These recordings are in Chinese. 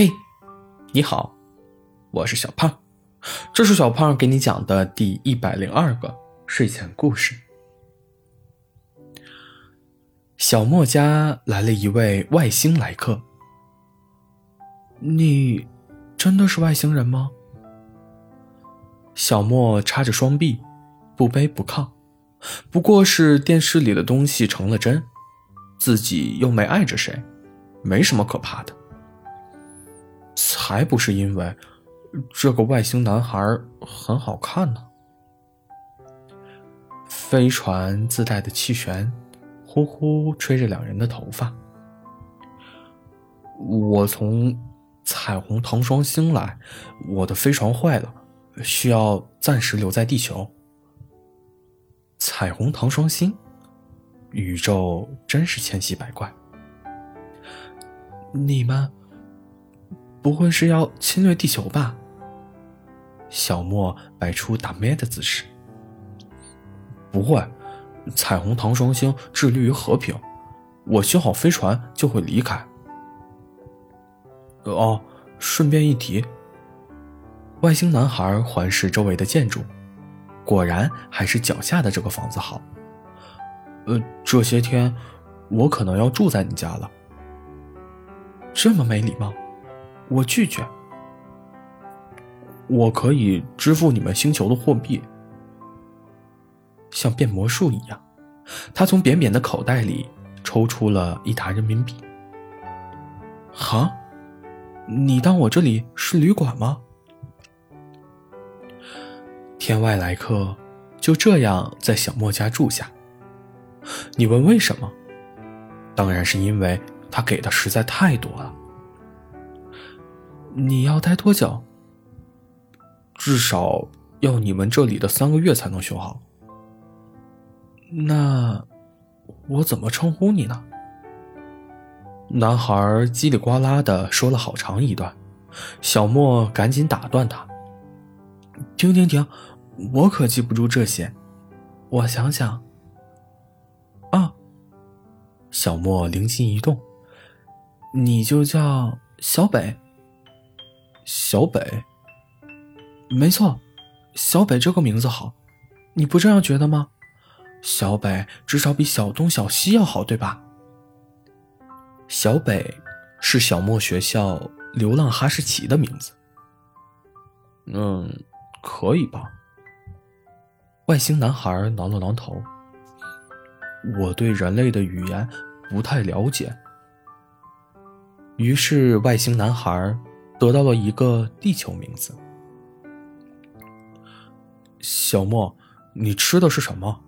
嘿，你好，我是小胖，这是小胖给你讲的第一百零二个睡前故事。小莫家来了一位外星来客，你真的是外星人吗？小莫插着双臂，不卑不亢，不过是电视里的东西成了真，自己又没碍着谁，没什么可怕的。才不是因为这个外星男孩很好看呢。飞船自带的气旋呼呼吹着两人的头发。我从彩虹糖霜星来，我的飞船坏了，需要暂时留在地球。彩虹糖霜星，宇宙真是千奇百怪。你们。不会是要侵略地球吧？小莫摆出打咩的姿势。不会，彩虹糖霜星致力于和平，我修好飞船就会离开。哦，顺便一提，外星男孩环视周围的建筑，果然还是脚下的这个房子好。呃，这些天我可能要住在你家了。这么没礼貌。我拒绝。我可以支付你们星球的货币，像变魔术一样，他从扁扁的口袋里抽出了一沓人民币。哈，你当我这里是旅馆吗？天外来客就这样在小莫家住下。你问为什么？当然是因为他给的实在太多了。你要待多久？至少要你们这里的三个月才能修好。那我怎么称呼你呢？男孩叽里呱啦的说了好长一段，小莫赶紧打断他：“停停停，我可记不住这些，我想想。”啊！小莫灵机一动：“你就叫小北。”小北，没错，小北这个名字好，你不这样觉得吗？小北至少比小东、小西要好，对吧？小北是小莫学校流浪哈士奇的名字。嗯，可以吧？外星男孩挠了挠头，我对人类的语言不太了解。于是外星男孩。得到了一个地球名字。小莫，你吃的是什么？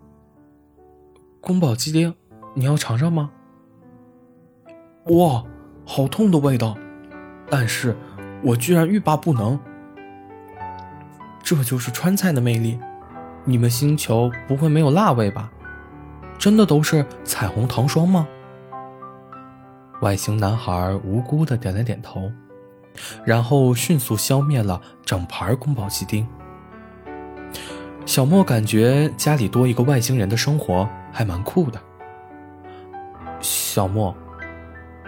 宫保鸡丁，你要尝尝吗？哇，好痛的味道！但是我居然欲罢不能。这就是川菜的魅力。你们星球不会没有辣味吧？真的都是彩虹糖霜吗？外星男孩无辜的点了点头。然后迅速消灭了整盘宫保鸡丁。小莫感觉家里多一个外星人的生活还蛮酷的。小莫，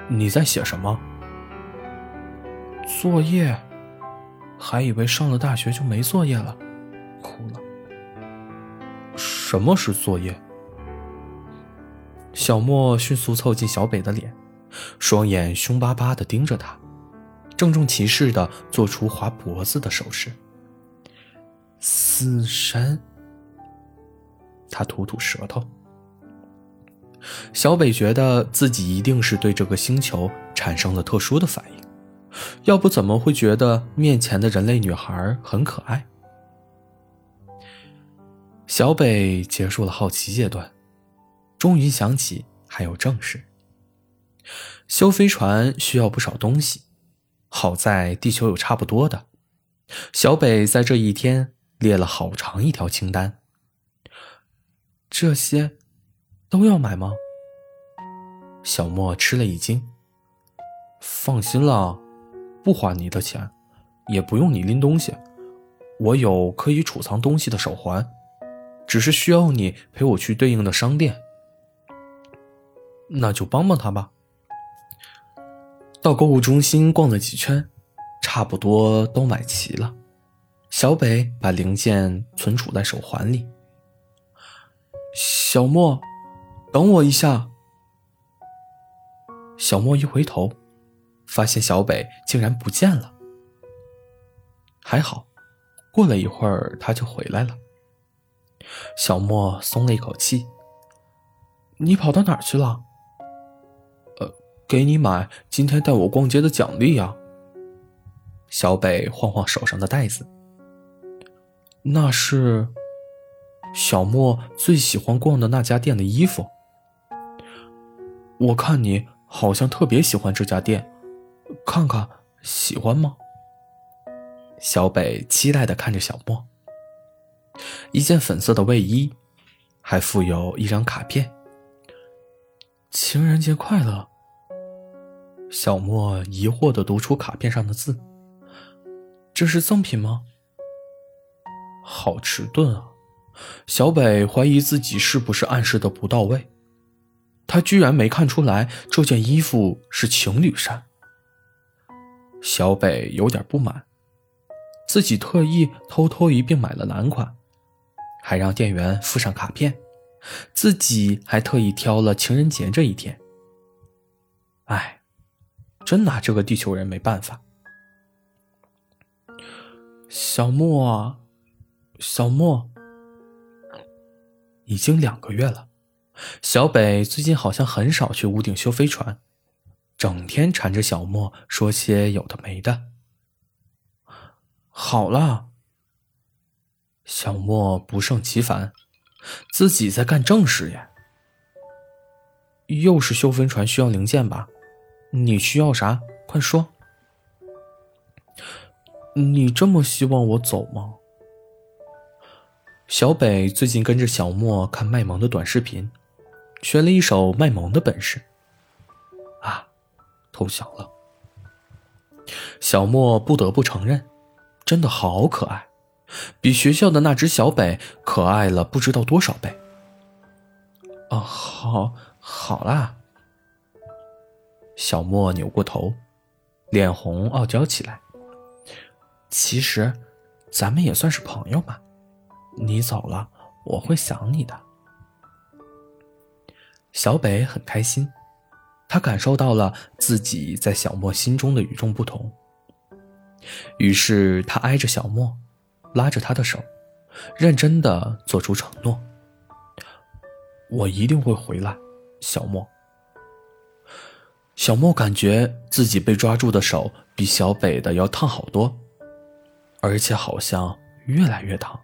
你在写什么？作业？还以为上了大学就没作业了，哭了。什么是作业？小莫迅速凑近小北的脸，双眼凶巴巴的盯着他。郑重其事的做出划脖子的手势。死神。他吐吐舌头。小北觉得自己一定是对这个星球产生了特殊的反应，要不怎么会觉得面前的人类女孩很可爱？小北结束了好奇阶段，终于想起还有正事。修飞船需要不少东西。好在地球有差不多的，小北在这一天列了好长一条清单。这些都要买吗？小莫吃了一惊。放心了，不花你的钱，也不用你拎东西，我有可以储藏东西的手环，只是需要你陪我去对应的商店。那就帮帮他吧。到购物中心逛了几圈，差不多都买齐了。小北把零件存储在手环里。小莫，等我一下。小莫一回头，发现小北竟然不见了。还好，过了一会儿他就回来了。小莫松了一口气。你跑到哪儿去了？给你买今天带我逛街的奖励呀。小北晃晃手上的袋子。那是小莫最喜欢逛的那家店的衣服。我看你好像特别喜欢这家店，看看喜欢吗？小北期待的看着小莫。一件粉色的卫衣，还附有一张卡片。情人节快乐。小莫疑惑的读出卡片上的字。这是赠品吗？好迟钝啊！小北怀疑自己是不是暗示的不到位，他居然没看出来这件衣服是情侣衫。小北有点不满，自己特意偷偷一并买了男款，还让店员附上卡片。自己还特意挑了情人节这一天。哎，真拿这个地球人没办法。小莫，小莫，已经两个月了。小北最近好像很少去屋顶修飞船，整天缠着小莫说些有的没的。好了，小莫不胜其烦。自己在干正事呀，又是修飞船需要零件吧？你需要啥？快说！你这么希望我走吗？小北最近跟着小莫看卖萌的短视频，学了一手卖萌的本事。啊，投降了。小莫不得不承认，真的好可爱。比学校的那只小北可爱了不知道多少倍。哦，好，好啦。小莫扭过头，脸红傲娇起来。其实，咱们也算是朋友嘛。你走了，我会想你的。小北很开心，他感受到了自己在小莫心中的与众不同。于是，他挨着小莫。拉着他的手，认真的做出承诺：“我一定会回来。”小莫，小莫感觉自己被抓住的手比小北的要烫好多，而且好像越来越烫。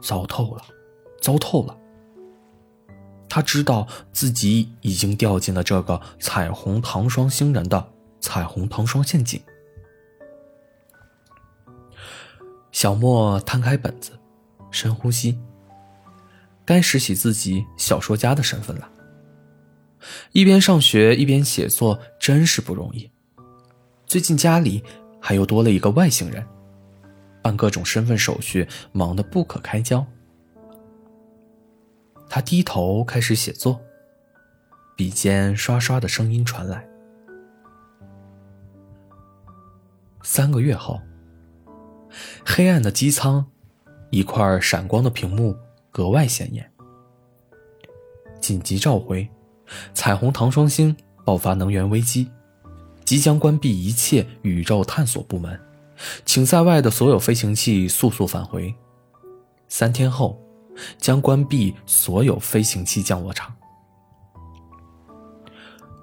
糟透了，糟透了！他知道自己已经掉进了这个彩虹糖霜星人的彩虹糖霜陷阱。小莫摊开本子，深呼吸。该拾起自己小说家的身份了。一边上学一边写作，真是不容易。最近家里还又多了一个外星人，办各种身份手续，忙得不可开交。他低头开始写作，笔尖刷刷的声音传来。三个月后。黑暗的机舱，一块闪光的屏幕格外显眼。紧急召回：彩虹糖霜星爆发能源危机，即将关闭一切宇宙探索部门，请在外的所有飞行器速速返回。三天后，将关闭所有飞行器降落场。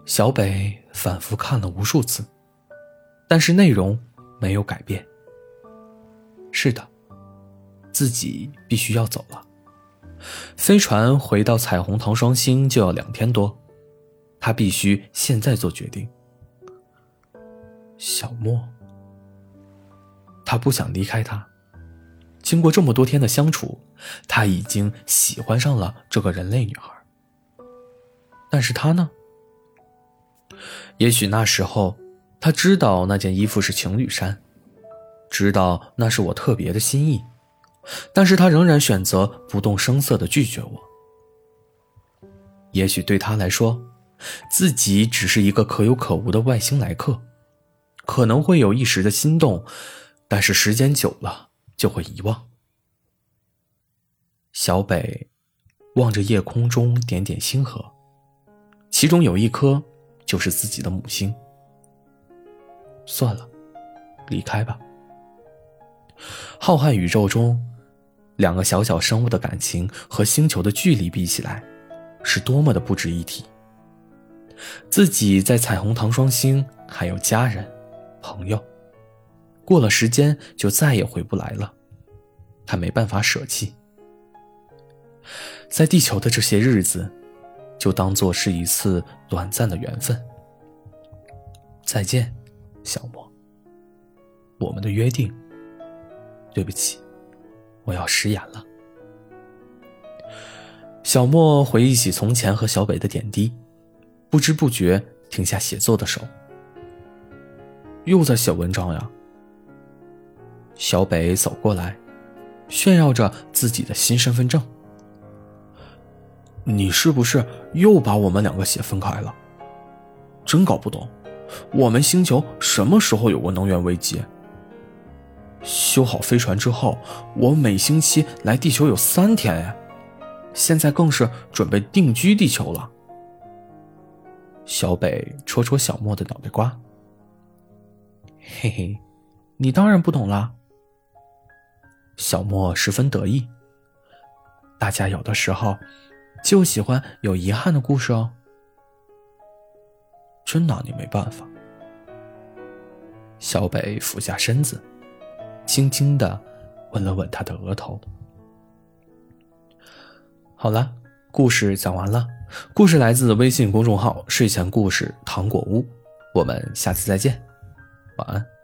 小北反复看了无数次，但是内容没有改变。是的，自己必须要走了。飞船回到彩虹糖双星就要两天多，他必须现在做决定。小莫，他不想离开他。经过这么多天的相处，他已经喜欢上了这个人类女孩。但是他呢？也许那时候他知道那件衣服是情侣衫。知道那是我特别的心意，但是他仍然选择不动声色的拒绝我。也许对他来说，自己只是一个可有可无的外星来客，可能会有一时的心动，但是时间久了就会遗忘。小北望着夜空中点点星河，其中有一颗就是自己的母星。算了，离开吧。浩瀚宇宙中，两个小小生物的感情和星球的距离比起来，是多么的不值一提。自己在彩虹糖霜星还有家人、朋友，过了时间就再也回不来了，他没办法舍弃。在地球的这些日子，就当做是一次短暂的缘分。再见，小莫。我们的约定。对不起，我要食言了。小莫回忆起从前和小北的点滴，不知不觉停下写作的手。又在写文章呀？小北走过来，炫耀着自己的新身份证。你是不是又把我们两个写分开了？真搞不懂，我们星球什么时候有过能源危机？修好飞船之后，我每星期来地球有三天哎，现在更是准备定居地球了。小北戳戳小莫的脑袋瓜，嘿嘿，你当然不懂啦。小莫十分得意。大家有的时候就喜欢有遗憾的故事哦。真拿你没办法。小北俯下身子。轻轻的吻了吻他的额头。好了，故事讲完了。故事来自微信公众号“睡前故事糖果屋”。我们下次再见，晚安。